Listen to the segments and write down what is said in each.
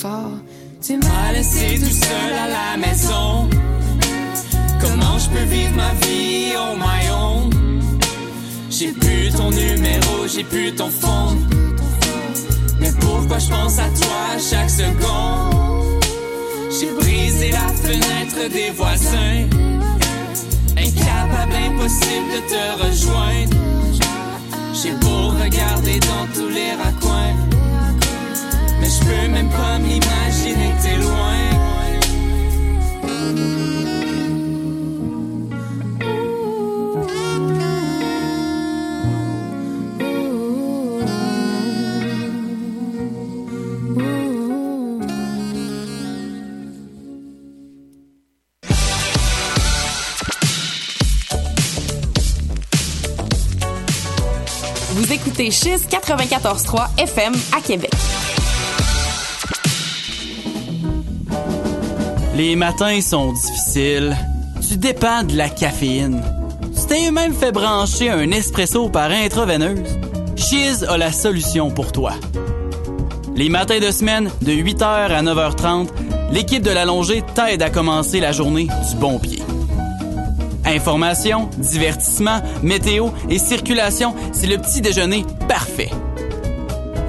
Tu m'as laissé tout seul à la maison. Comment je peux vivre ma vie on my own? J'ai plus ton numéro, j'ai plus ton phone. Mais pourquoi je pense à toi chaque seconde? J'ai brisé la fenêtre des voisins. Incapable, impossible de te rejoindre. J'ai beau regarder dans tous les raccoins. Peux même pas m'imaginer que t'es. Vous écoutez Chiz 94.3 FM à Québec. Les matins sont difficiles. Tu dépends de la caféine. Tu t'es même fait brancher un espresso par intraveineuse. Chiz a la solution pour toi. Les matins de semaine, de 8h à 9h30, l'équipe de l'allongée t'aide à commencer la journée du bon pied. Information, divertissement, météo et circulation, c'est le petit déjeuner parfait.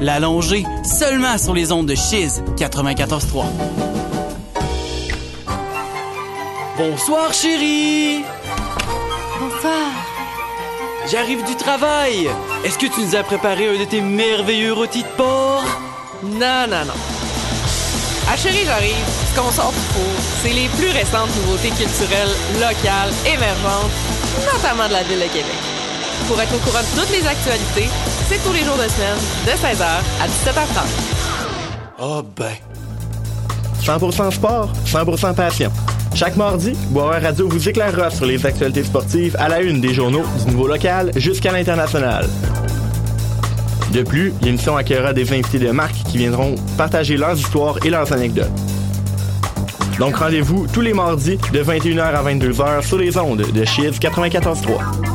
L'allongée, seulement sur les ondes de Chiz 94.3. Bonsoir chérie! Bonsoir. J'arrive du travail! Est-ce que tu nous as préparé un de tes merveilleux rôtis de porc? Non, non, non. À Chérie, j'arrive. Ce qu'on sort du four, c'est les plus récentes nouveautés culturelles, locales, émergentes, notamment de la ville de Québec. Pour être au courant de toutes les actualités, c'est tous les jours de semaine, de 16h à 17h30. Oh ben. 100% sport, 100% passion. Chaque mardi, Boire Radio vous éclairera sur les actualités sportives à la une des journaux du niveau local jusqu'à l'international. De plus, l'émission accueillera des invités de marque qui viendront partager leurs histoires et leurs anecdotes. Donc rendez-vous tous les mardis de 21h à 22h sur les ondes de Chiz 94.3.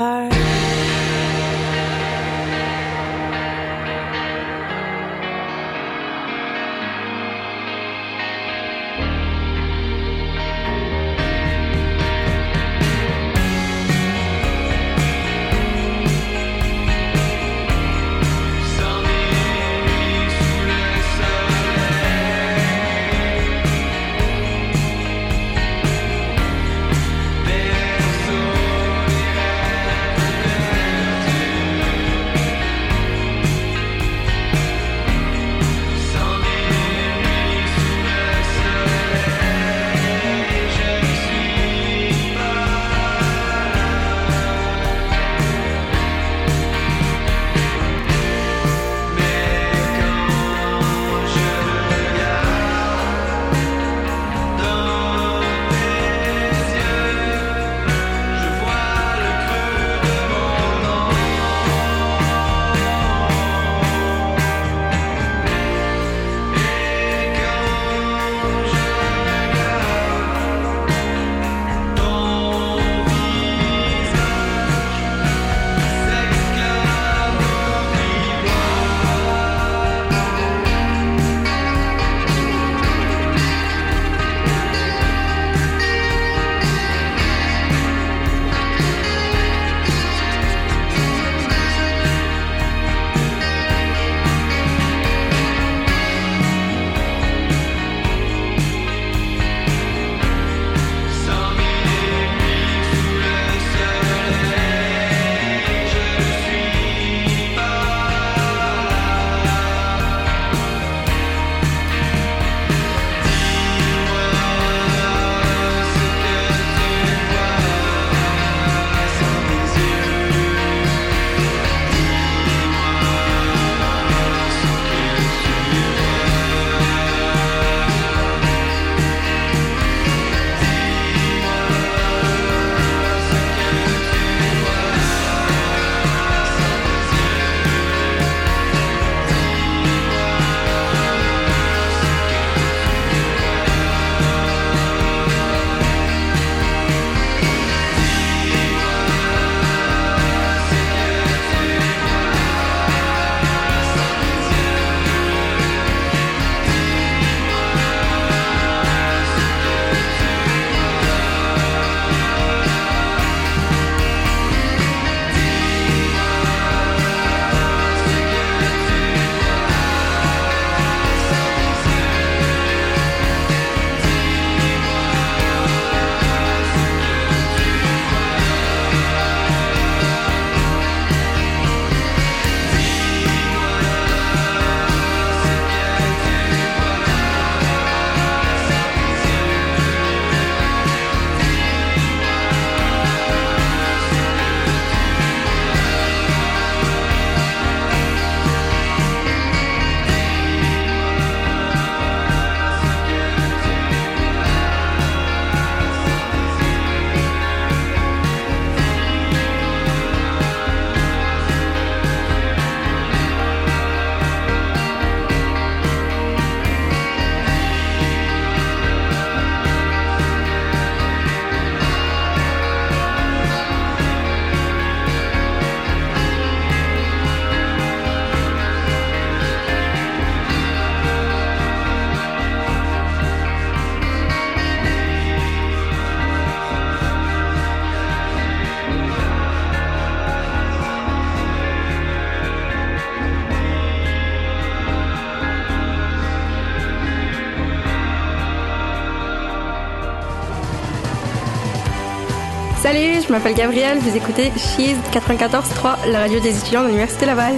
apart. Je m'appelle Gabrielle, vous écoutez Cheese 94.3, la radio des étudiants de l'Université Laval.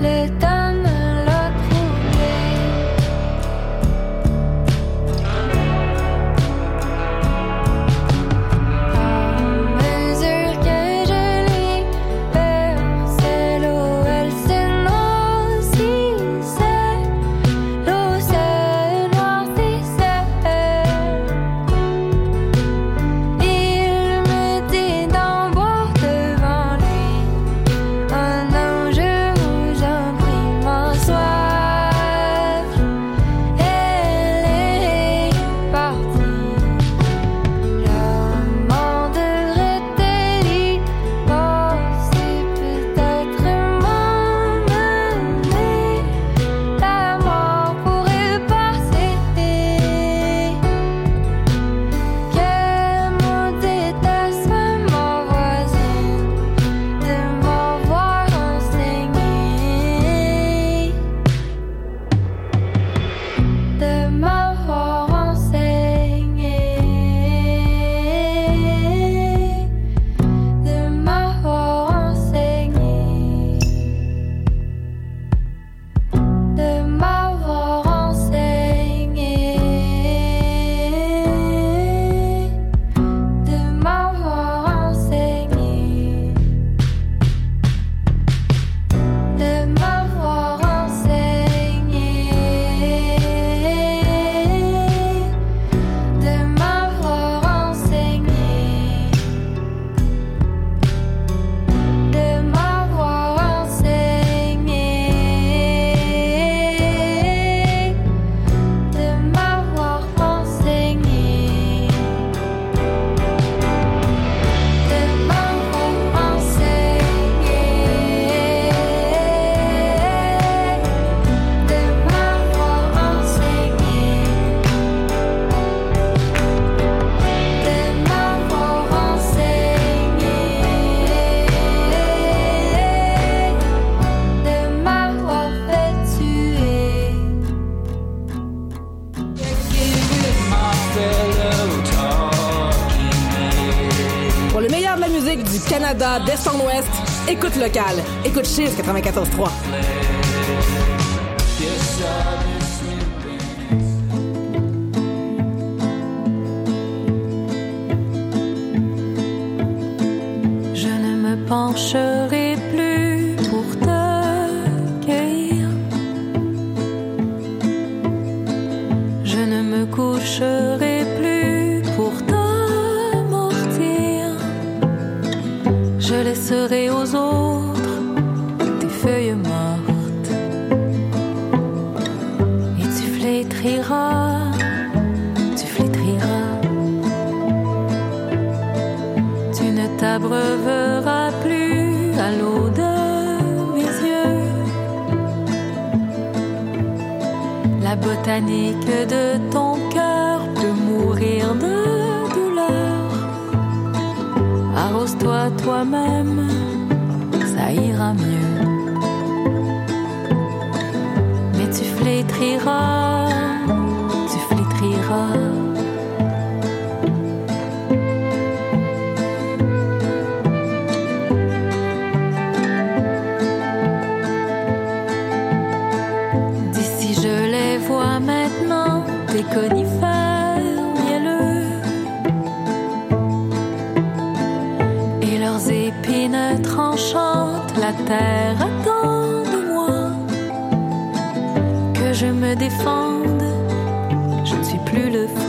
let down local, écoute chez 94-3. et leurs épines tranchantes la terre attend de moi. Que je me défende je ne suis plus le fou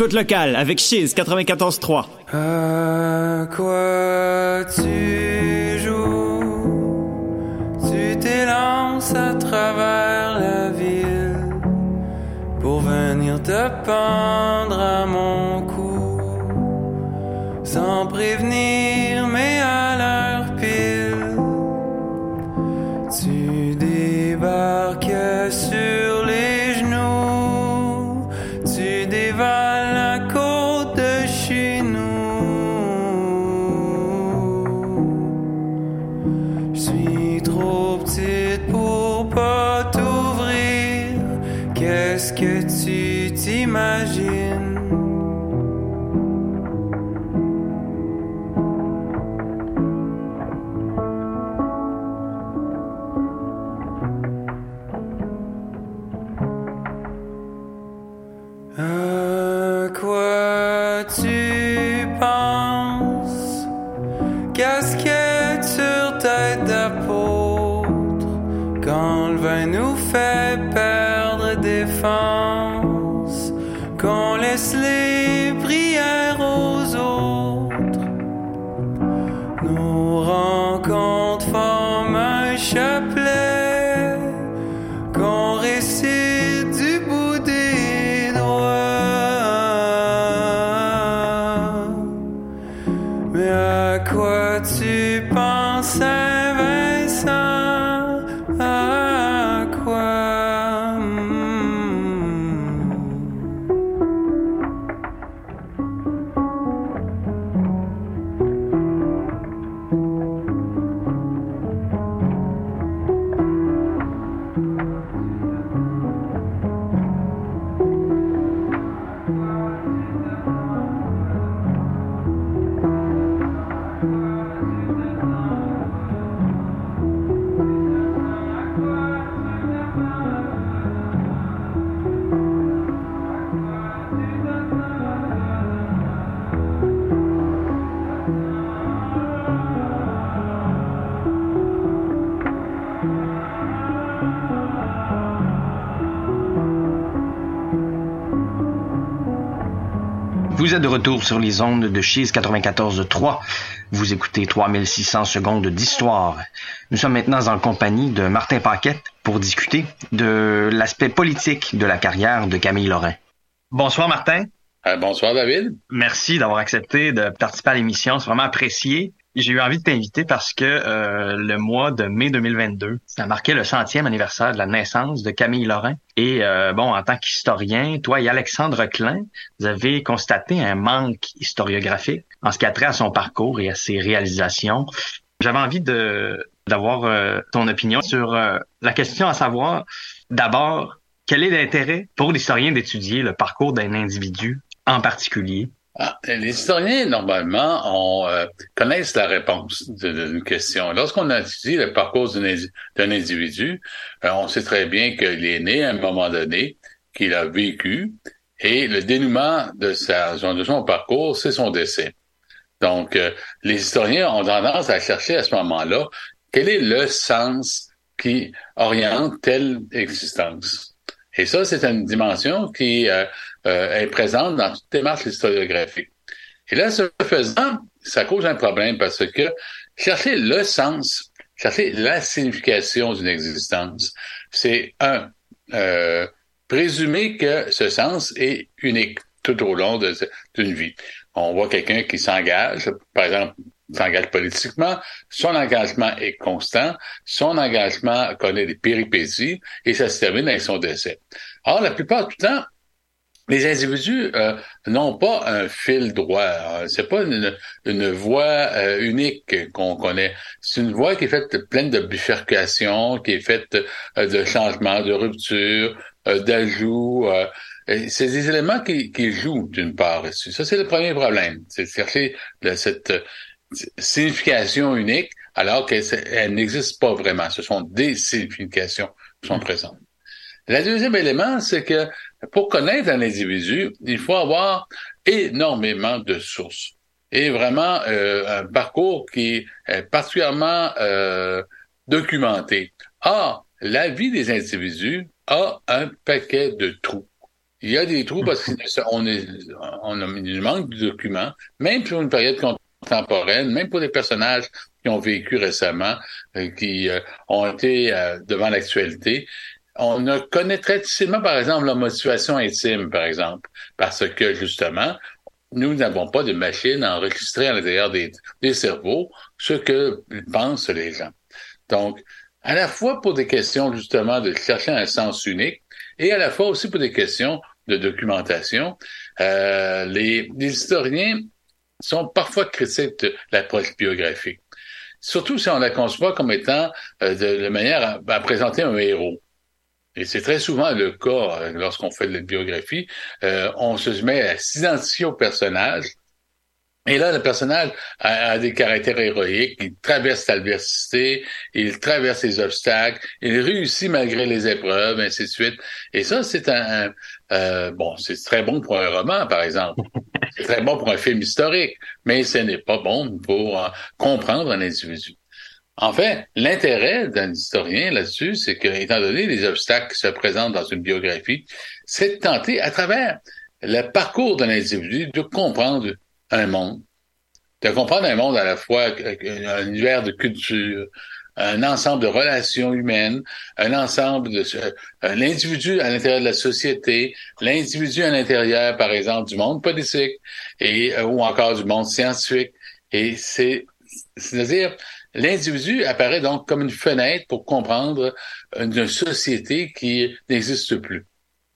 Écoute locale avec Chiz 94.3. À quoi tu joues? Tu t'élances à travers la ville pour venir te pendre sur les ondes de Cheese 94.3. Vous écoutez 3600 secondes d'histoire. Nous sommes maintenant en compagnie de Martin Paquette pour discuter de l'aspect politique de la carrière de Camille Lorrain. Bonsoir Martin. bonsoir David. Merci d'avoir accepté de participer à l'émission. C'est vraiment apprécié. J'ai eu envie de t'inviter parce que euh, le mois de mai 2022, ça marquait le centième anniversaire de la naissance de Camille Lorrain. Et euh, bon, en tant qu'historien, toi et Alexandre Klein, vous avez constaté un manque historiographique en ce qui a trait à son parcours et à ses réalisations. J'avais envie de d'avoir euh, ton opinion sur la question à savoir, d'abord, quel est l'intérêt pour l'historien d'étudier le parcours d'un individu en particulier? Ah, les historiens, normalement, on, euh, connaissent la réponse d'une question. Lorsqu'on étudie le parcours d'un indi- d'un individu, euh, on sait très bien qu'il est né à un moment donné, qu'il a vécu, et le dénouement de, sa, de son parcours, c'est son décès. Donc, euh, les historiens ont tendance à chercher à ce moment-là quel est le sens qui oriente telle existence? Et ça, c'est une dimension qui euh, est présente dans toute démarche historiographique. Et là, ce faisant, ça cause un problème parce que chercher le sens, chercher la signification d'une existence, c'est un, euh, présumer que ce sens est unique tout au long d'une vie. On voit quelqu'un qui s'engage, par exemple, s'engage politiquement, son engagement est constant, son engagement connaît des péripéties et ça se termine avec son décès. Or, la plupart du temps, les individus euh, n'ont pas un fil droit. Euh, C'est pas une, une voie euh, unique qu'on connaît. C'est une voie qui est faite de- pleine de bifurcations, qui est faite euh, de changements, de ruptures, euh, d'ajouts. euh, c'est des éléments qui, qui jouent d'une part. ici. Ça, c'est le premier problème. C'est de chercher le- cette signification unique alors qu'elle n'existe pas vraiment. Ce sont des significations qui sont présentes. Le deuxième élément, c'est que pour connaître un individu, il faut avoir énormément de sources et vraiment euh, un parcours qui est particulièrement euh, documenté. Or, la vie des individus a un paquet de trous. Il y a des trous parce qu'on est, on a il manque de documents, même pour une période contemporaine, même pour des personnages qui ont vécu récemment, euh, qui euh, ont été euh, devant l'actualité. On ne connaît très difficilement, par exemple, leur motivation intime, par exemple, parce que justement, nous n'avons pas de machine à enregistrer à l'intérieur des, cerveaux ce que pensent les gens. Donc, à la fois pour des questions justement de chercher un sens unique et à la fois aussi pour des questions de documentation, euh, les, historiens sont parfois critiques de l'approche biographique. Surtout si on la conçoit comme étant euh, de, manière à présenter un héros. Et c'est très souvent le cas euh, lorsqu'on fait de la biographie. Euh, on se met à s'identifier au personnage. Et là, le personnage a, des caractères héroïques. Il traverse l'adversité, il traverse les obstacles, il réussit malgré les épreuves, ainsi de suite. Et ça, c'est un, un euh, bon, c'est très bon pour un roman, par exemple. c'est très bon pour un film historique, mais ce n'est pas bon pour euh, comprendre un individu. En fait, l'intérêt d'un historien là-dessus, c'est que, étant donné les obstacles qui se présentent dans une biographie, c'est de tenter, à travers le parcours d'un individu, de comprendre un monde, de comprendre un monde à la fois un univers de culture, un ensemble de relations humaines, un ensemble de un individu à l'intérieur de la société, l'individu à l'intérieur, par exemple, du monde politique et ou encore du monde scientifique. Et c'est, c'est-à-dire L'individu apparaît donc comme une fenêtre pour comprendre une société qui n'existe plus.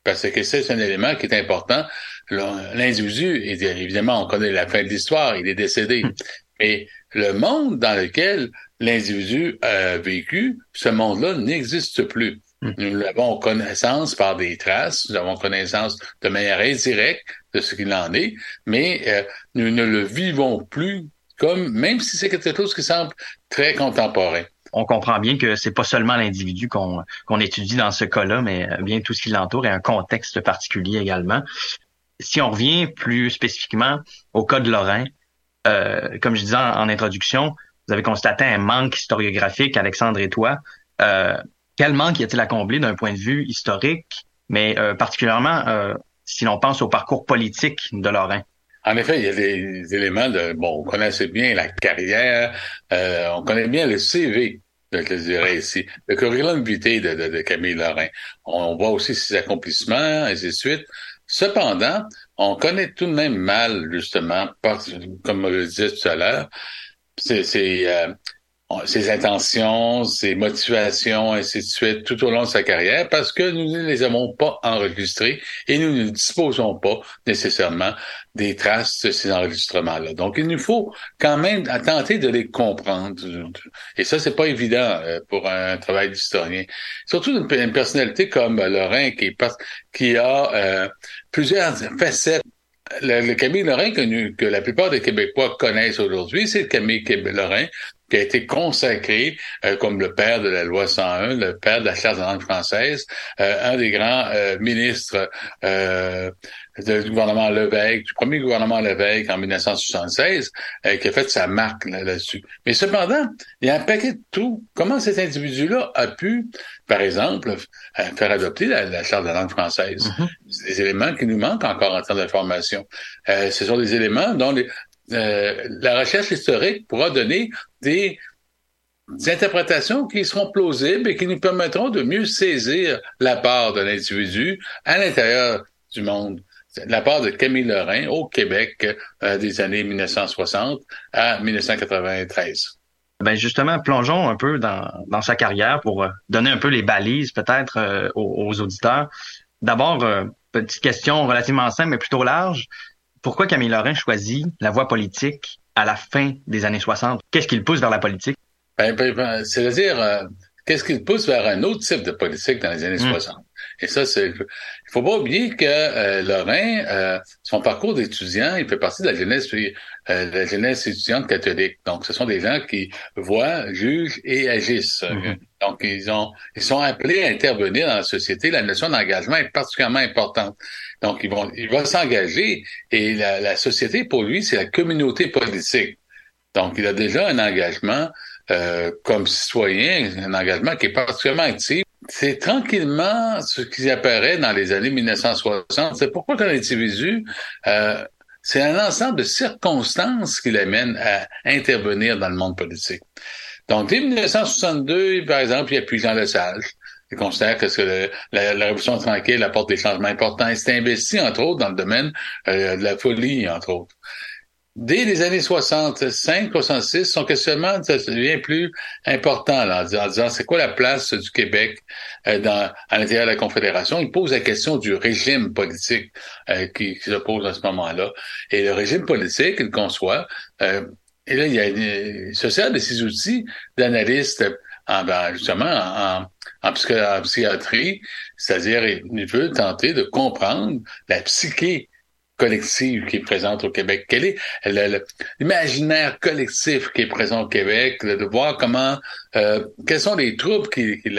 Parce que c'est un élément qui est important. L'individu, évidemment, on connaît la fin de l'histoire, il est décédé. Mais le monde dans lequel l'individu a vécu, ce monde-là n'existe plus. Nous avons connaissance par des traces, nous avons connaissance de manière indirecte de ce qu'il en est, mais euh, nous ne le vivons plus comme même si c'est quelque chose qui semble très contemporain. On comprend bien que c'est pas seulement l'individu qu'on qu'on étudie dans ce cas-là, mais bien tout ce qui l'entoure et un contexte particulier également. Si on revient plus spécifiquement au cas de Lorrain, euh, comme je disais en, introduction, vous avez constaté un manque historiographique, Alexandre et toi. Euh, quel manque y a-t-il à combler d'un point de vue historique, mais euh, particulièrement si l'on pense au parcours politique de Lorrain? En effet, il y a des éléments de bon, on connaissait bien la carrière, euh, on connaît bien le CV, je dirais ici, le curriculum vitae de, Camille Lorrain. On voit aussi ses accomplissements, et ainsi de suite. Cependant, on connaît tout de même mal, justement, parce, comme je le disais tout à l'heure, c'est, c'est euh, ses intentions, ses motivations, ainsi de suite, tout au long de sa carrière, parce que nous ne les avons pas enregistrés et nous ne disposons pas nécessairement des traces de ces enregistrements-là. Donc, il nous faut quand même tenter de les comprendre. Et ça, c'est pas évident euh, pour un travail d'historien. Surtout une, personnalité comme Lorrain qui, qui a euh, plusieurs facettes le, le, Camille Lorrain que, que, la plupart des Québécois connaissent aujourd'hui, c'est le Camille Lorrain qui a été consacré euh, comme le père de la loi 101, le père de la charte de langue française, euh, un des grands euh, ministres du gouvernement Levesque, du premier gouvernement Levesque en 1976, qui a fait sa marque là-dessus. Mais cependant, il y a un paquet de tout. Comment cet individu-là a pu, par exemple, faire adopter la, la charte de la langue française? Mm -hmm. Des éléments qui nous manquent encore en termes d'information. ce sont des éléments dont les, euh, la recherche historique pourra donner des, interprétations qui seront plausibles et qui nous permettront de mieux saisir la part de l'individu à l'intérieur du monde. La part de Camille Lorrain au Québec euh, des années 1960 à 1993. Ben justement, plongeons un peu dans, sa carrière pour donner un peu les balises peut-être euh, aux, auditeurs. D'abord, petite question relativement simple mais plutôt large pourquoi Camille Lorrain choisit la voie politique à la fin des années 60? Qu'est-ce qui le pousse vers la politique? Ben, ben, ben, C'est-à-dire, euh, qu'est-ce qui le pousse vers un autre type de politique dans les années mmh. 60? Et ça, c'est. Il faut pas oublier que euh, Lorrain, euh, son parcours d'étudiant, il fait partie de la jeunesse, euh, de la jeunesse étudiante catholique. Donc, ce sont des gens qui voient, jugent et agissent. Mm-hmm. Donc, ils ont, ils sont appelés à intervenir dans la société. La notion d'engagement est particulièrement importante. Donc, ils vont, il va s'engager et la, la société, pour lui, c'est la communauté politique. Donc, il a déjà un engagement euh, comme citoyen, un engagement qui est particulièrement actif c'est tranquillement ce qui apparaît dans les années 1960. C'est pourquoi qu'un individu, euh, c'est un ensemble de circonstances qui l'amènent à intervenir dans le monde politique. Donc, dès 1962, par exemple, il appuie Jean Lesage. Il considère que la, Révolution tranquille apporte des changements importants. Il s'est investi, entre autres, dans le domaine euh, de la folie, entre autres. Dès les années 65, 66, son questionnement devient plus important là, en disant c'est quoi la place du Québec euh, dans, à l'intérieur de la Confédération? Il pose la question du régime politique euh, qui, qui, se pose à ce moment-là. Et le régime politique, il conçoit. Euh, et là, il, y a, il se sert de ces outils d'analyste en, ben, justement en, en, en psychiatrie, c'est-à-dire il veut tenter de comprendre la psyché collective qui est présente au Québec? Quel est l'imaginaire collectif qui est présent au Québec? De voir comment, euh, quels sont les troubles qui, qui,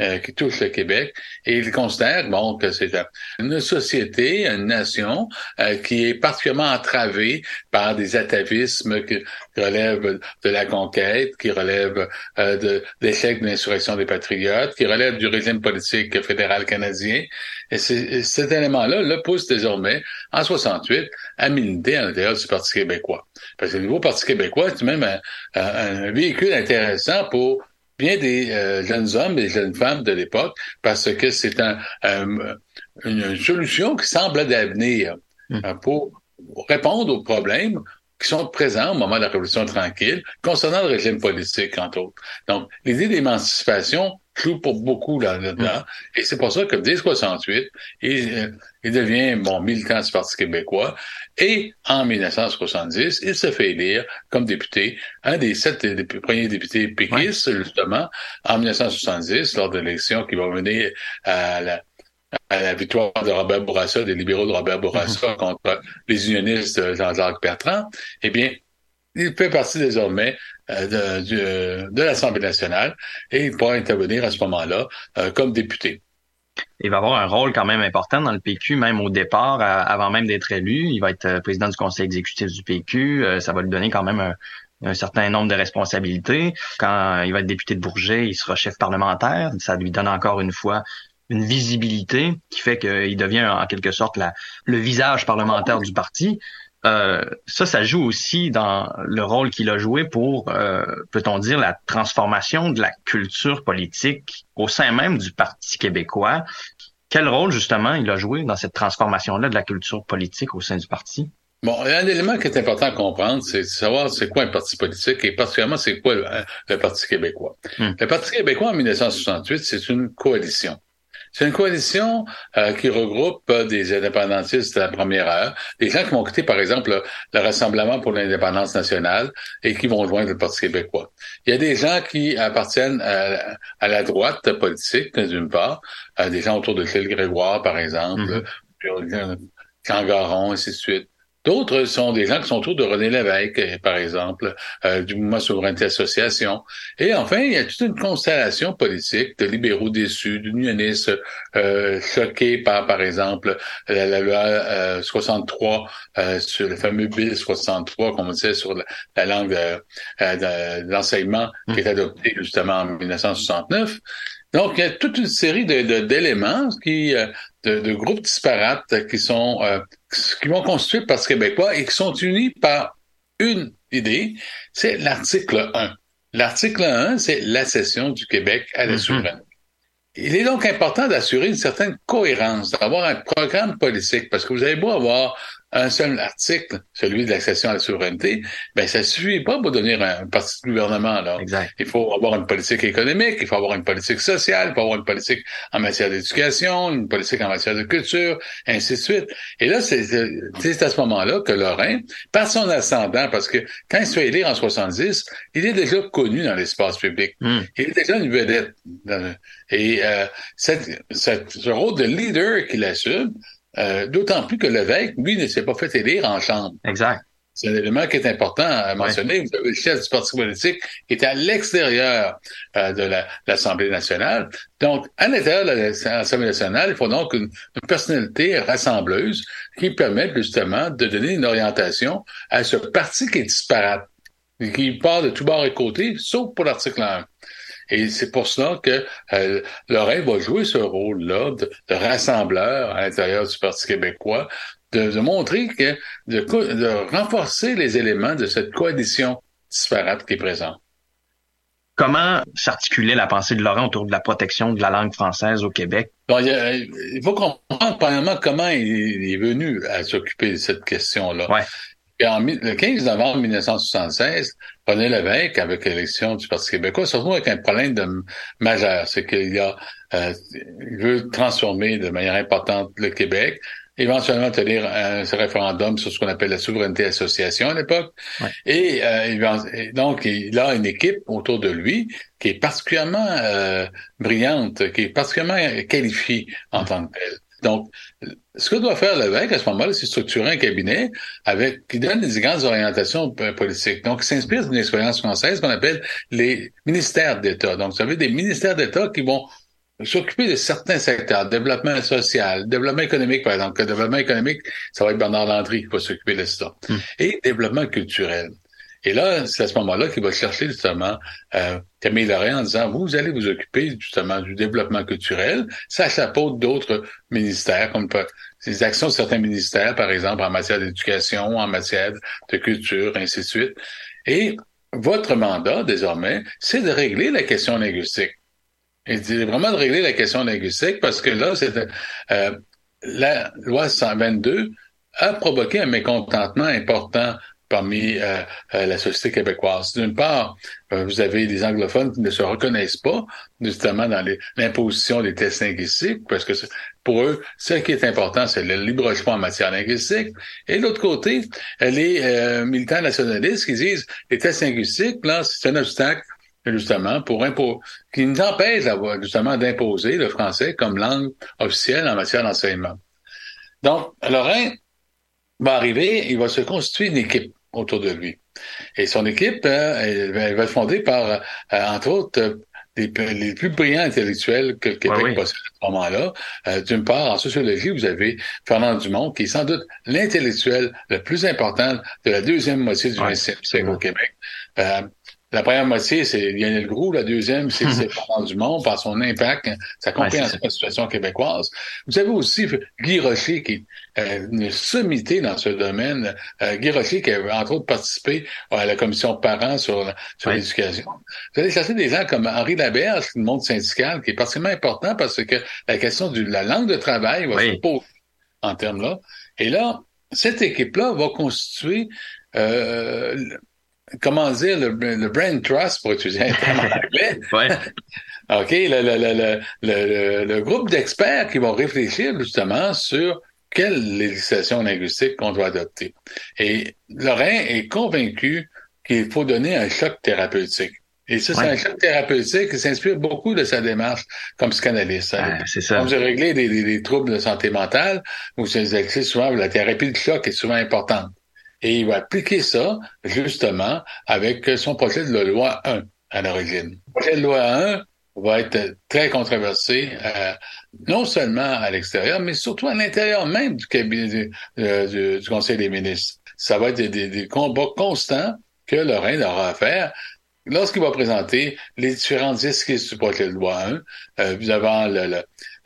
euh, qui touchent le Québec? Et il considère, bon, que c'est une société, une nation euh, qui est particulièrement entravée par des atavismes qui relèvent de la conquête, qui relèvent euh, de l'échec de l'insurrection des patriotes, qui relèvent du régime politique fédéral canadien. Et, cet élément-là le pousse désormais, en 68, à militer à l'intérieur du Parti québécois. Parce que le nouveau Parti québécois, c'est même un, un, véhicule intéressant pour bien des euh, jeunes hommes et jeunes femmes de l'époque, parce que c'est un, une solution qui semble d'avenir mmh. pour répondre aux problèmes qui sont présents au moment de la Révolution tranquille concernant le régime politique, entre autres. Donc, l'idée d'émancipation joue pour beaucoup là-dedans. Là et c'est pour ça que dès 68, il, euh, il devient bon militant du Parti québécois. Et en 1970, il se fait élire comme député, un des sept premiers députés péquistes, ouais. justement, en 1970, lors de l'élection qui va mener à la, à la victoire de Robert Bourassa, des libéraux de Robert Bourassa contre les unionistes de Jean-Jacques Bertrand, eh bien, il fait partie désormais euh, de, de, de l'Assemblée nationale et il pourra intervenir à ce moment-là euh, comme député. Il va avoir un rôle quand même important dans le PQ, même au départ, avant même d'être élu. Il va être euh, président du conseil exécutif du PQ. Euh, ça va lui donner quand même un, certain nombre de responsabilités. Quand il va être député de Bourget, il sera chef parlementaire. Ça lui donne encore une fois une visibilité qui fait qu'il devient en quelque sorte le visage parlementaire du parti. Euh, ça, ça joue aussi dans le rôle qu'il a joué pour, euh, peut-on dire, la transformation de la culture politique au sein même du Parti québécois. Quel rôle, justement, il a joué dans cette transformation-là de la culture politique au sein du parti? Bon, un élément qui est important à comprendre, c'est de savoir c'est quoi un parti politique et particulièrement c'est quoi le, le Parti québécois. Hmm. Le Parti québécois en 1968, c'est une coalition. C'est une coalition euh, qui regroupe euh, des indépendantistes de la première heure, des gens qui vont quitter, par exemple, le, le Rassemblement pour l'indépendance nationale et qui vont joindre le Parti québécois. Il y a des gens qui appartiennent à, à la droite politique, d'une part, euh, des gens autour de Gilles Grégoire, par exemple, puis, euh, Cangaron, ainsi de suite. D'autres sont des gens qui sont autour de René Lévesque, euh, par exemple, euh, du mouvement Souveraineté Association. Et enfin, il y a toute une constellation politique de libéraux déçus, d'unionistes euh, choqués par, par exemple, la, loi euh, 63 euh, sur le fameux Bill 63, comme on disait, sur la, la langue euh, euh, de, de l'enseignement qui est adopté justement en 1969. Donc, il y a toute une série de, de- d'éléments qui, euh, de, de groupes disparates qui sont, euh, qui vont constituer le Parti québécois et qui sont unis par une idée, c'est l'article 1. L'article 1, c'est l'accession du Québec à la souveraineté. Il est donc important d'assurer une certaine cohérence, d'avoir un programme politique, parce que vous avez beau avoir un seul article, celui de l'accession à la souveraineté, ben ça suffit pas pour devenir un parti de gouvernement. Là. Il faut avoir une politique économique, il faut avoir une politique sociale, il faut avoir une politique en matière d'éducation, une politique en matière de culture, ainsi de suite. Et là, c'est c'est à ce moment-là que Lorrain, par son ascendant, parce que quand il se fait élire en 70, il est déjà connu dans l'espace public. Il est déjà une vedette. dans le- Et euh, cette- cette- ce rôle de leader qu'il assume, euh, d'autant plus que l'évêque, lui, ne s'est pas fait élire en chambre. Exact. C'est un élément qui est important à mentionner. Vous avez le chef du parti politique qui est à l'extérieur euh, de la- l'Assemblée nationale. Donc, à l'intérieur de l'Assemblée nationale, il faut donc une, une personnalité rassembleuse qui permette justement de donner une orientation à ce parti qui est disparate, qui part de tous bords et côtés, sauf pour l'article 1. Et c'est pour cela que euh, Lorrain va jouer ce rôle-là de, de rassembleur à l'intérieur du Parti québécois, de, de montrer que, de, de renforcer les éléments de cette coalition disparate qui est présente. Comment s'articulait la pensée de Laurent autour de la protection de la langue française au Québec? Bon, il, faut comprendre, premièrement, comment il, il est venu à s'occuper de cette question-là. Et en, le 15 novembre 1976, René Lévesque, avec l'élection du Parti québécois, se retrouve avec un problème de, majeur. C'est qu'il y a, euh, il veut transformer de manière importante le Québec, éventuellement tenir un référendum sur ce qu'on appelle la souveraineté association à l'époque. Et, euh, et donc, il a une équipe autour de lui qui est particulièrement euh, brillante, qui est particulièrement qualifiée en tant que telle. Donc, ce que doit faire l'évêque à ce moment-là, c'est structurer un cabinet avec qui donne des grandes orientations politiques. Donc, il s'inspire d'une expérience française qu'on appelle les ministères d'État. Donc, vous avez des ministères d'État qui vont s'occuper de certains secteurs, développement social, développement économique, par exemple. Le développement économique, ça va être Bernard Landry qui va s'occuper de ça. Et développement culturel. Et là, c'est à ce moment-là qu'il va chercher justement euh, Camille en disant, vous, vous allez vous occuper justement du développement culturel. Ça chapeaute d'autres ministères, comme les actions de certains ministères, par exemple, en matière d'éducation, en matière de culture, ainsi de suite. Et votre mandat, désormais, c'est de régler la question linguistique. Et c'est vraiment de régler la question linguistique parce que là, c'est euh, la loi 122 a provoqué un mécontentement important parmi euh, euh, la société québécoise. D'une part, euh, vous avez des anglophones qui ne se reconnaissent pas, justement dans l'imposition des tests linguistiques, parce que pour eux, ce qui est important, c'est le libre choix en matière linguistique. Et de l'autre côté, euh, les euh, militants nationalistes qui disent les tests linguistiques, là, c'est un obstacle justement pour qui nous empêche justement d'imposer le français comme langue officielle en matière d'enseignement. Donc, Lorrain va arriver, il va se constituer une équipe autour de lui. Et son équipe, elle, va- elle va être fondée par, euh, entre autres, euh, les, plus- brillants intellectuels que le Québec oui. possède à ce moment-là. Euh, D'une part, en sociologie, vous avez Fernand Dumont, qui est sans doute l'intellectuel le plus important de la deuxième moitié du 20e siècle au Québec. Euh, la première moitié, c'est Lionel Groux. La deuxième, c'est c'est Fernand Dumont par son impact, sa compréhension de la situation québécoise. Vous avez aussi Guy Rocher, qui est euh, une sommité dans ce domaine. Euh, Guy Rocher, qui a entre autres participé à la commission parents sur, l'éducation. Vous allez chercher des gens comme Henri Laberge, le monde syndical, qui est particulièrement important parce que la question de la langue de travail va se poser en termes là. Et là, cette équipe-là va constituer, euh, comment dire, le, le brain trust, pour utiliser un terme en anglais. OK, le, le, le, le, le- le groupe d'experts qui vont réfléchir justement sur quelle législation linguistique qu'on doit adopter. Et Lorrain est convaincu qu'il faut donner un choc thérapeutique. Et ça, c'est Ouais. un choc thérapeutique qui s'inspire beaucoup de sa démarche comme psychanalyste. c'est ça. Comme j'ai réglé des, des- des troubles de santé mentale, où c'est c'est souvent la thérapie de choc est souvent importante. Et il va appliquer ça, justement, avec son projet de loi 1 à l'origine. Le projet de loi 1 va être très controversé, euh, non seulement à l'extérieur, mais surtout à l'intérieur même du cabinet du, euh, du- Conseil des ministres. Ça va être des, des- combats constants que Lorraine aura à faire lorsqu'il va présenter les différentes esquisses du projet de loi 1 euh, devant le, le,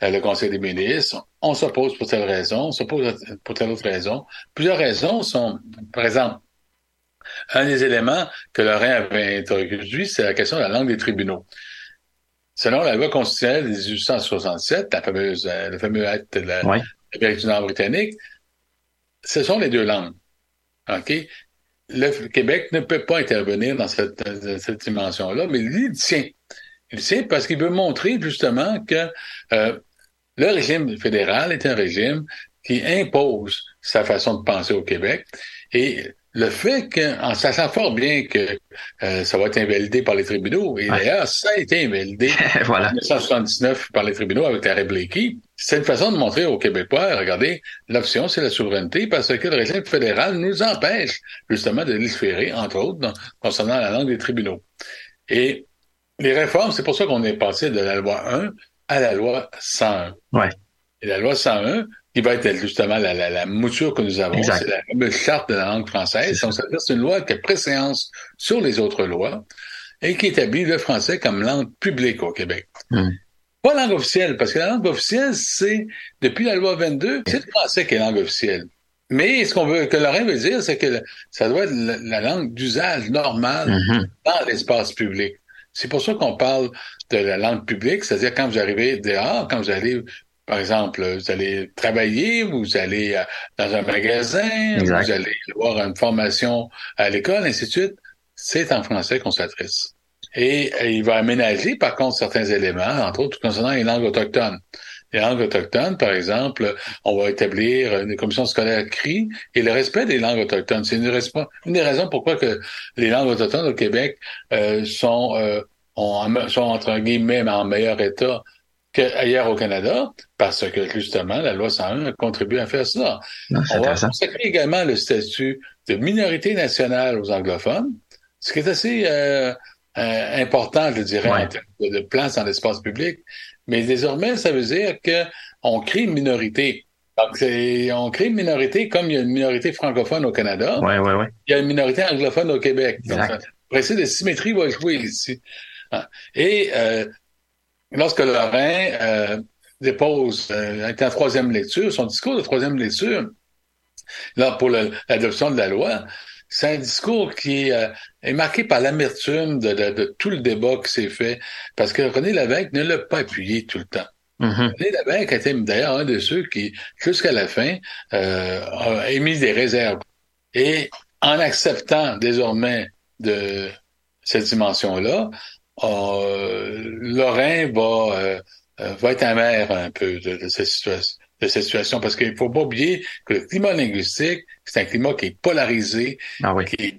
le Conseil des ministres. On s'oppose pour telle raison, on s'oppose pour telle autre raison. Plusieurs raisons sont, par exemple, un des éléments que Lorrain avait introduit, c'est la question de la langue des tribunaux. Selon la loi constitutionnelle de 1867, la fameuse, euh, le fameux acte de la, l'Amérique du Nord britannique, ce sont les deux langues. OK? Le Québec ne peut pas intervenir dans cette, cette dimension-là, mais lui, il tient. Il tient parce qu'il veut montrer justement que euh, le régime fédéral est un régime qui impose sa façon de penser au Québec. Et le fait qu'en sachant fort bien que euh, ça va être invalidé par les tribunaux, et d'ailleurs, ça a été invalidé Voilà. en 1979 par les tribunaux avec l'arrêt Blakey, c'est une façon de montrer aux Québécois, regardez, l'option, c'est la souveraineté parce que le régime fédéral nous empêche justement de légiférer, entre autres, dans- concernant la langue des tribunaux. Et les réformes, c'est pour ça qu'on est passé de la loi 1 à la loi 101. Ouais. Et la loi 101, qui va être justement la, la, la mouture que nous avons, c'est la fameuse charte de la langue française. C'est une loi qui a préséance sur les autres lois et qui établit le français comme langue publique au Québec. Pas langue officielle, parce que la langue officielle, c'est, depuis la loi 22, c'est le français qui est langue officielle. Mais ce qu'on veut, que Lorrain veut dire, c'est que ça doit être la, la langue d'usage normale Mhm. dans l'espace public. C'est pour ça qu'on parle de la langue publique, c'est-à-dire quand vous arrivez dehors, quand vous allez, par exemple, vous allez travailler, vous allez euh, dans un magasin, Exact. vous allez avoir une formation à l'école, ainsi de suite, c'est en français qu'on s'adresse. Et il va aménager, par contre, certains éléments, entre autres concernant les langues autochtones. Les langues autochtones, par exemple, on va établir une commission scolaire CRI et le respect des langues autochtones. C'est une, des raisons pourquoi que les langues autochtones au Québec euh, sont, euh, ont- sont entre guillemets en meilleur état qu'ailleurs au Canada, parce que justement, la loi 101 a contribué à faire ça. Non, On va consacrer également le statut de minorité nationale aux anglophones, ce qui est assez euh, euh, important, je dirais, Ouais. en termes de, de place dans l'espace public. Mais désormais, ça veut dire que on crée une minorité. Donc, on crée une minorité comme il y a une minorité francophone au Canada. Ouais, ouais, ouais. Il y a une minorité anglophone au Québec. Donc, Exact. le principe de symétrie va jouer ici. Ah. Et euh, lorsque Lorrain euh, dépose euh, avec la troisième lecture, son discours de troisième lecture, là pour l'adoption de la loi, c'est un discours qui euh, est marqué par l'amertume de, de- de tout le débat qui s'est fait, parce que René Lévesque ne l'a pas appuyé tout le temps. Mhm. René Lévesque était d'ailleurs un de ceux qui, jusqu'à la fin, euh, a émis des réserves. Et en acceptant désormais de cette dimension-là, euh, Lorrain va, euh, euh, va être amer un peu de, de cette situation de cette situation parce qu'il faut pas oublier que le climat linguistique, c'est un climat qui est polarisé, Ah oui. qui, est,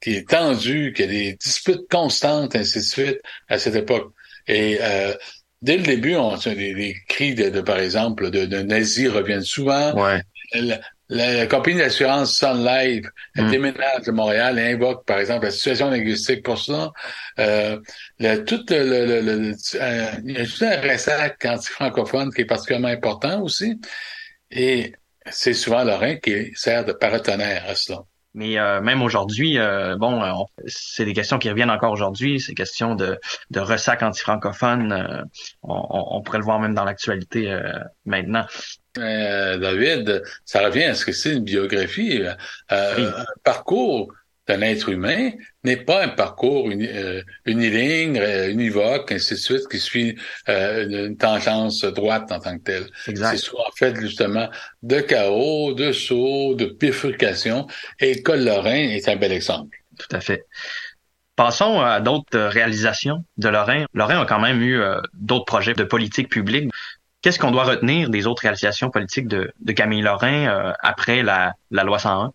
qui est tendu, qui a des disputes constantes, ainsi de suite, à cette époque. Et euh, dès le début, on a des, cris de, de, par exemple, de, de nazis reviennent souvent. Ouais. La, la- la compagnie d'assurance Sun Life elle Mm. déménage de Montréal et invoque, par exemple, la situation linguistique pour ça. Euh, le- tout le, le, le- le- euh, il y a tout un ressac anti-francophone qui est particulièrement important aussi. Et c'est souvent Lorrain qui sert de paratonnerre à cela. Mais euh, même aujourd'hui, euh, bon, euh, c'est des questions qui reviennent encore aujourd'hui. C'est question de, de ressac anti-francophone. euh, on, on- on pourrait le voir même dans l'actualité euh, maintenant. Euh, David, ça revient à ce que c'est une biographie, euh, Oui. un parcours d'un être humain n'est pas un parcours uni, euh, uniligne, euh, univoque, ainsi de suite, qui suit euh, une tangence droite en tant que telle. C'est souvent fait justement de chaos, de sauts, de bifurcation, et le col Lorrain est un bel exemple. Tout à fait. Passons à d'autres réalisations de Lorrain. Lorrain a quand même eu euh, d'autres projets de politique publique. Qu'est-ce qu'on doit retenir des autres réalisations politiques de, de Camille Lorrain euh, après la, la loi 101?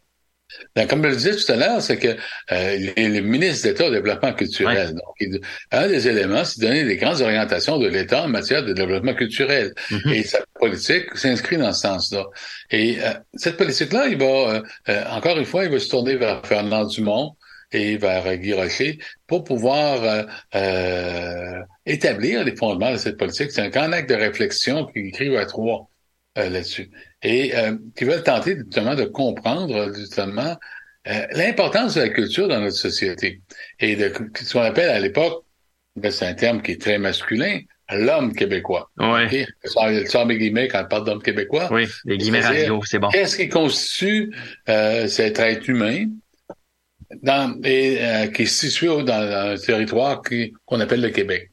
Ben, comme je le disais tout à l'heure, c'est que euh, les ministres d'État au développement culturel, Ouais. donc, il- un des éléments, c'est de donner les grandes orientations de l'État en matière de développement culturel. Mhm. Et sa politique s'inscrit dans ce sens-là. Et euh, cette politique-là, il va, euh, encore une fois, il va se tourner vers Fernand Dumont et vers Guy Rocher pour pouvoir établir les fondements de cette politique. C'est un grand acte de réflexion qui écrivent à trois euh, là-dessus. Et euh, qui veulent tenter justement de comprendre justement euh, l'importance de la culture dans notre société. Et de ce qu'on appelle à l'époque, ben, c'est un terme qui est très masculin, l'homme québécois. Ouais. OK? Ça, ça met guillemets quand on parle d'homme québécois. Oui, les guillemets radio, c'est bon. Qu'est-ce qui constitue euh, cet être humain dans, et, euh, qui est situé dans, dans un territoire qu'on appelle le Québec?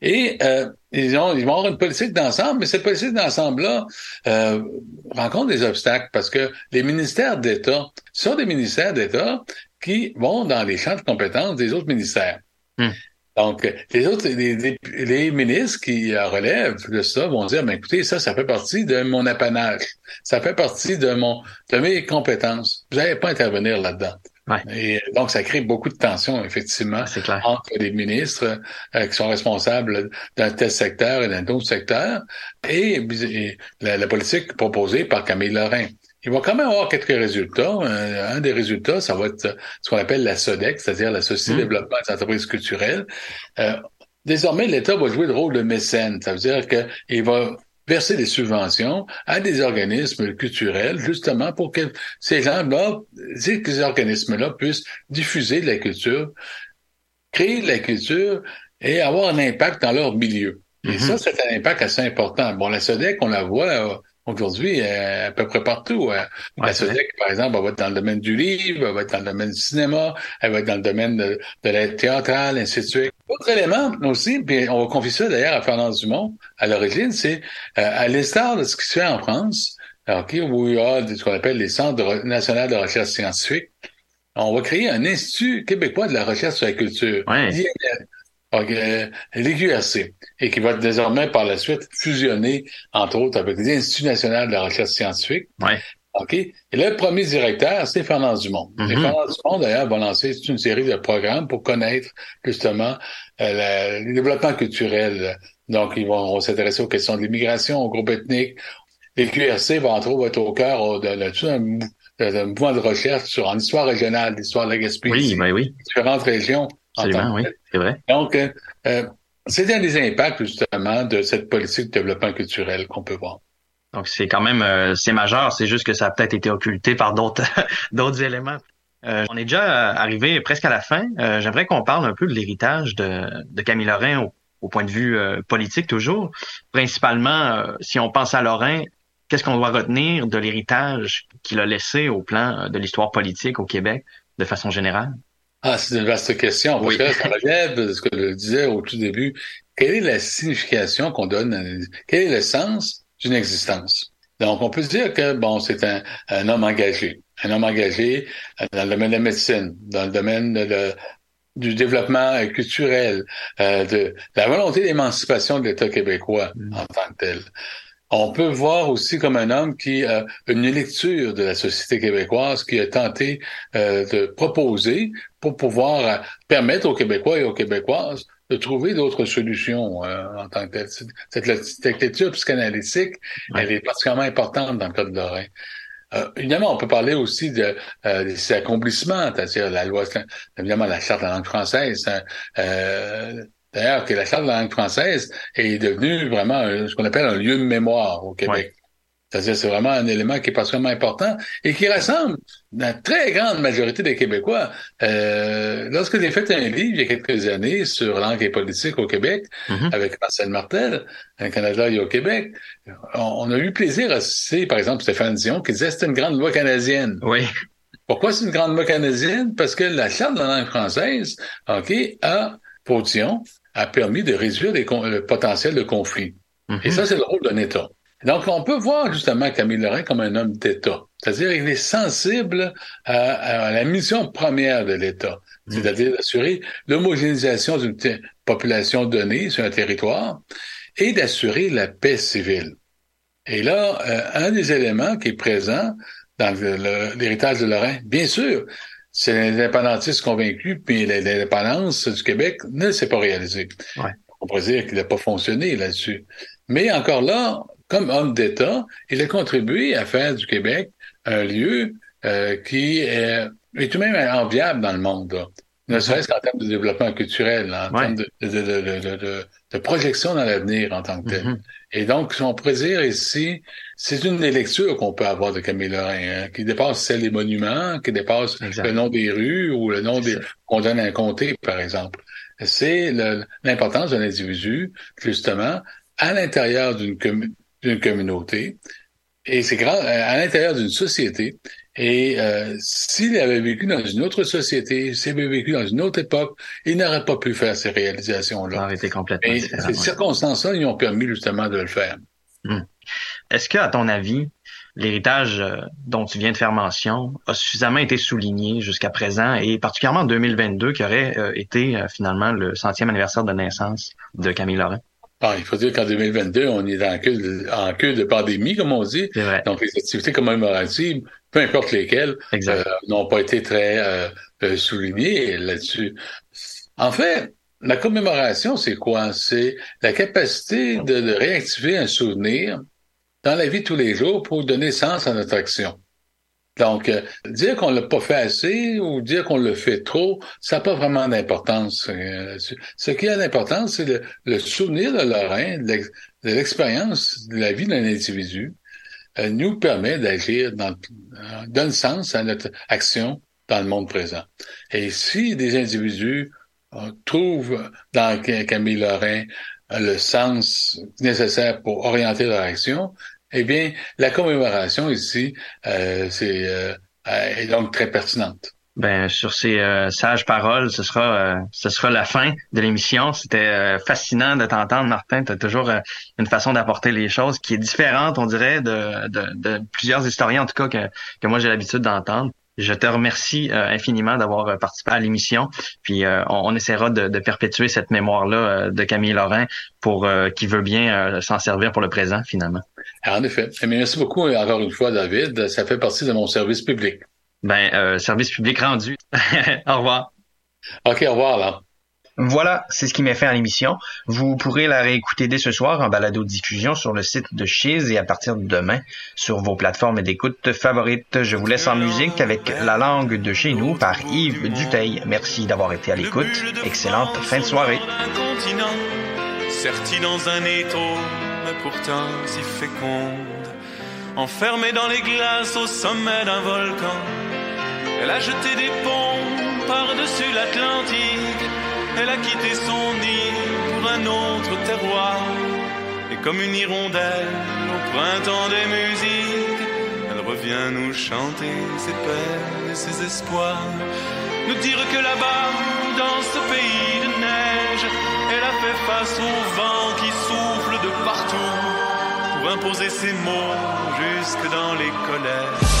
Et euh, ils, ont, ils vont avoir une politique d'ensemble, mais cette politique d'ensemble-là euh, rencontre des obstacles parce que les ministères d'État sont des ministères d'État qui vont dans les champs de compétences des autres ministères. Hmm. Donc, les autres, les, les- les ministres qui euh, relèvent de ça vont dire, ben écoutez, ça, ça fait partie de mon apanage. Ça fait partie de mon, de mes compétences. Vous n'allez pas intervenir là-dedans. Ouais. Et donc, ça crée beaucoup de tensions, effectivement, clair. entre les ministres euh, qui sont responsables d'un tel secteur et d'un autre secteur, et, et la, la politique proposée par Camille Lorrain. Il va quand même avoir quelques résultats. Un, un des résultats, ça va être ce qu'on appelle la SODEC, c'est-à-dire la Société de Mm. développement des entreprises culturelles. Euh, désormais, l'État va jouer le rôle de mécène. Ça veut dire qu'il va verser des subventions à des organismes culturels, justement pour que ces gens-là, ces organismes-là puissent diffuser de la culture, créer de la culture et avoir un impact dans leur milieu. Et Mhm. ça, c'est un impact assez important. Bon, la SODEC, on la voit aujourd'hui euh, à peu près partout. euh. Ouais, la. SODEC, par exemple, elle va être dans le domaine du livre, elle va être dans le domaine du cinéma, elle va être dans le domaine de, de la théâtrale, ainsi de suite. Autre élément aussi, puis on va confier ça d'ailleurs à Fernand Dumont, à l'origine, c'est euh, à l'instar de ce qui se fait en France, ok, où il y a ce qu'on appelle les centres nationaux de recherche scientifique, on va créer un institut québécois de la recherche sur la culture, Ouais. Euh, l'IQRC, et qui va désormais par la suite fusionner, entre autres, avec l'Institut national de la recherche scientifique. Ouais. OK? Et le premier directeur, c'est Fernand Dumont. Et Mhm. Fernand Dumont, d'ailleurs, va lancer toute une série de programmes pour connaître, justement, euh, le développement culturel. Donc, ils vont, s'intéresser aux questions de l'immigration, aux groupes ethniques. Les QRC va, entre autres, être au cœur de, de tout un, mou- d'un mouvement de recherche sur, en histoire régionale, l'histoire de la Gaspésie, Oui, ben oui, différentes régions. Absolument, oui, c'est vrai. Donc, euh, euh, c'est un des impacts, justement, de cette politique de développement culturel qu'on peut voir. Donc c'est quand même euh, c'est majeur, c'est juste que ça a peut-être été occulté par d'autres d'autres éléments. Euh, on est déjà arrivé presque à la fin. Euh, J'aimerais qu'on parle un peu de l'héritage de, de Camille Lorrain au, au point de vue euh, politique toujours. Principalement, si on pense à Lorrain, qu'est-ce qu'on doit retenir de l'héritage qu'il a laissé au plan de l'histoire politique au Québec de façon générale? Ah, c'est une vaste question, parce Oui. que ça relève de ce que je disais au tout début. Quelle est la signification qu'on donne, à- quel est le sens d'une existence? Donc, on peut se dire que, bon, c'est un, un homme engagé. Un homme engagé euh, dans le domaine de la médecine, dans le domaine de, de- du développement culturel, euh, de la volonté d'émancipation de l'État québécois en tant que tel. On peut voir aussi comme un homme qui a une lecture de la société québécoise, qui a tenté euh, de proposer pour pouvoir euh, permettre aux Québécois et aux Québécoises de trouver d'autres solutions euh, en tant que telles. Cette, lecture psychanalytique, Ouais. elle est particulièrement importante dans le cas de Lorrain. Euh, évidemment, on peut parler aussi de, euh, de ses accomplissements, c'est-à-dire la loi, évidemment, la charte de la langue française. hein, euh, D'ailleurs, que la charte de la langue française est devenue vraiment un- ce qu'on appelle un lieu de mémoire au Québec. C'est-à-dire, c'est vraiment un élément qui est particulièrement important et qui rassemble la très grande majorité des Québécois. Euh, lorsque j'ai fait un livre il y a quelques années sur langue et politique au Québec, Mhm. avec Marcel Martel, un Canada et au Québec, on, on a eu plaisir à citer, par exemple, Stéphane Dion, qui disait que c'était une grande loi canadienne. Oui. Pourquoi c'est une grande mots canadienne? Parce que la Charte de la langue française, OK, a, pour Dion, a permis de réduire les le potentiel de conflit. Et ça, c'est le rôle d'un État. Donc, on peut voir justement Camille Lorrain comme un homme d'État. C'est-à-dire, il est sensible à, à la mission première de l'État. C'est-à-dire d'assurer l'homogénéisation d'une population donnée sur un territoire et d'assurer la paix civile. Et là, euh, un des éléments qui est présent dans l'héritage de Lorrain, bien sûr, c'est l'indépendantiste convaincu, puis l'indépendance du Québec ne s'est pas réalisée. On pourrait dire qu'il n'a pas fonctionné là-dessus. Mais encore là, comme homme d'État, il a contribué à faire du Québec un lieu euh, qui est, est tout de même enviable dans le monde. là. Ne serait-ce qu'en termes de développement culturel, en termes de, projection dans l'avenir en tant que tel. Et donc, on pourrait dire ici, c'est une des lectures qu'on peut avoir de Camille Lorrain, hein, qui dépasse celle des monuments, qui dépasse le nom des rues ou le nom des qu'on donne à un comté, par exemple. C'est l'importance d'un individu, justement, à l'intérieur d'une communauté, et c'est grand à l'intérieur d'une société. Et euh, s'il avait vécu dans une autre société, s'il avait vécu dans une autre époque, il n'aurait pas pu faire ces réalisations-là. Ça aurait été complètement Et ces ouais. circonstances-là lui ont permis justement de le faire. Hmm. Est-ce que, à ton avis, l'héritage euh, dont tu viens de faire mention a suffisamment été souligné jusqu'à présent et particulièrement en 2022 qui aurait euh, été euh, finalement le centième anniversaire de naissance de Camille Lorrain? Ah, il faut dire qu'en 2022, on est en queue de, en queue de pandémie, comme on dit. Donc, les activités commémoratives, peu importe lesquelles, euh, n'ont pas été très euh, euh, soulignées là-dessus. En fait, la commémoration, c'est quoi? C'est la capacité de, de réactiver un souvenir dans la vie de tous les jours pour donner sens à notre action. Donc, euh, dire qu'on l'a pas fait assez ou dire qu'on le fait trop, ça n'a pas vraiment d'importance euh. Ce qui a d'importance, c'est le, le souvenir de Lorrain, de l'ex- de l'expérience de la vie d'un individu, nous permet d'agir, dans, euh, donne sens à notre action dans le monde présent. Et si des individus euh, trouvent dans Ca- Camille Lorrain euh, le sens nécessaire pour orienter leur action, eh bien, la commémoration ici, euh, c'est euh, euh, est donc très pertinente. Ben sur ces euh, sages paroles, ce sera euh, ce sera la fin de l'émission. C'était euh, fascinant de t'entendre, Martin. Tu as toujours une façon d'apporter les choses qui est différente, on dirait, de, plusieurs historiens, en tout cas, que, que moi j'ai l'habitude d'entendre. Je te remercie infiniment d'avoir participé à l'émission. Puis on, on essaiera de, perpétuer cette mémoire-là de Camille Lorrain pour qui veut bien s'en servir pour le présent, finalement. En effet. Eh bien, merci beaucoup encore une fois, David. Ça fait partie de mon service public. Ben, euh, service public rendu. au revoir. OK, au revoir, là. Voilà, c'est ce qui m'est fait à l'émission. Vous pourrez la réécouter dès ce soir en balado-diffusion sur le site de Chiz et à partir de demain sur vos plateformes d'écoute favorites. Je vous laisse en musique avec La langue de chez nous par Yves Duteil. Merci d'avoir été à l'écoute. Excellente fin de soirée. continent, serti dans un étau, mais pourtant si féconde. Enfermée dans les glaces au sommet d'un volcan, elle a jeté des ponts par-dessus l'Atlantique. Elle a quitté son nid pour un autre terroir. Et comme une hirondelle au printemps des musiques, elle revient nous chanter ses peines et ses espoirs. Nous dire que là-bas, dans ce pays de neige, elle a fait face au vent qui souffle de partout imposer ses mots jusque dans les collèges.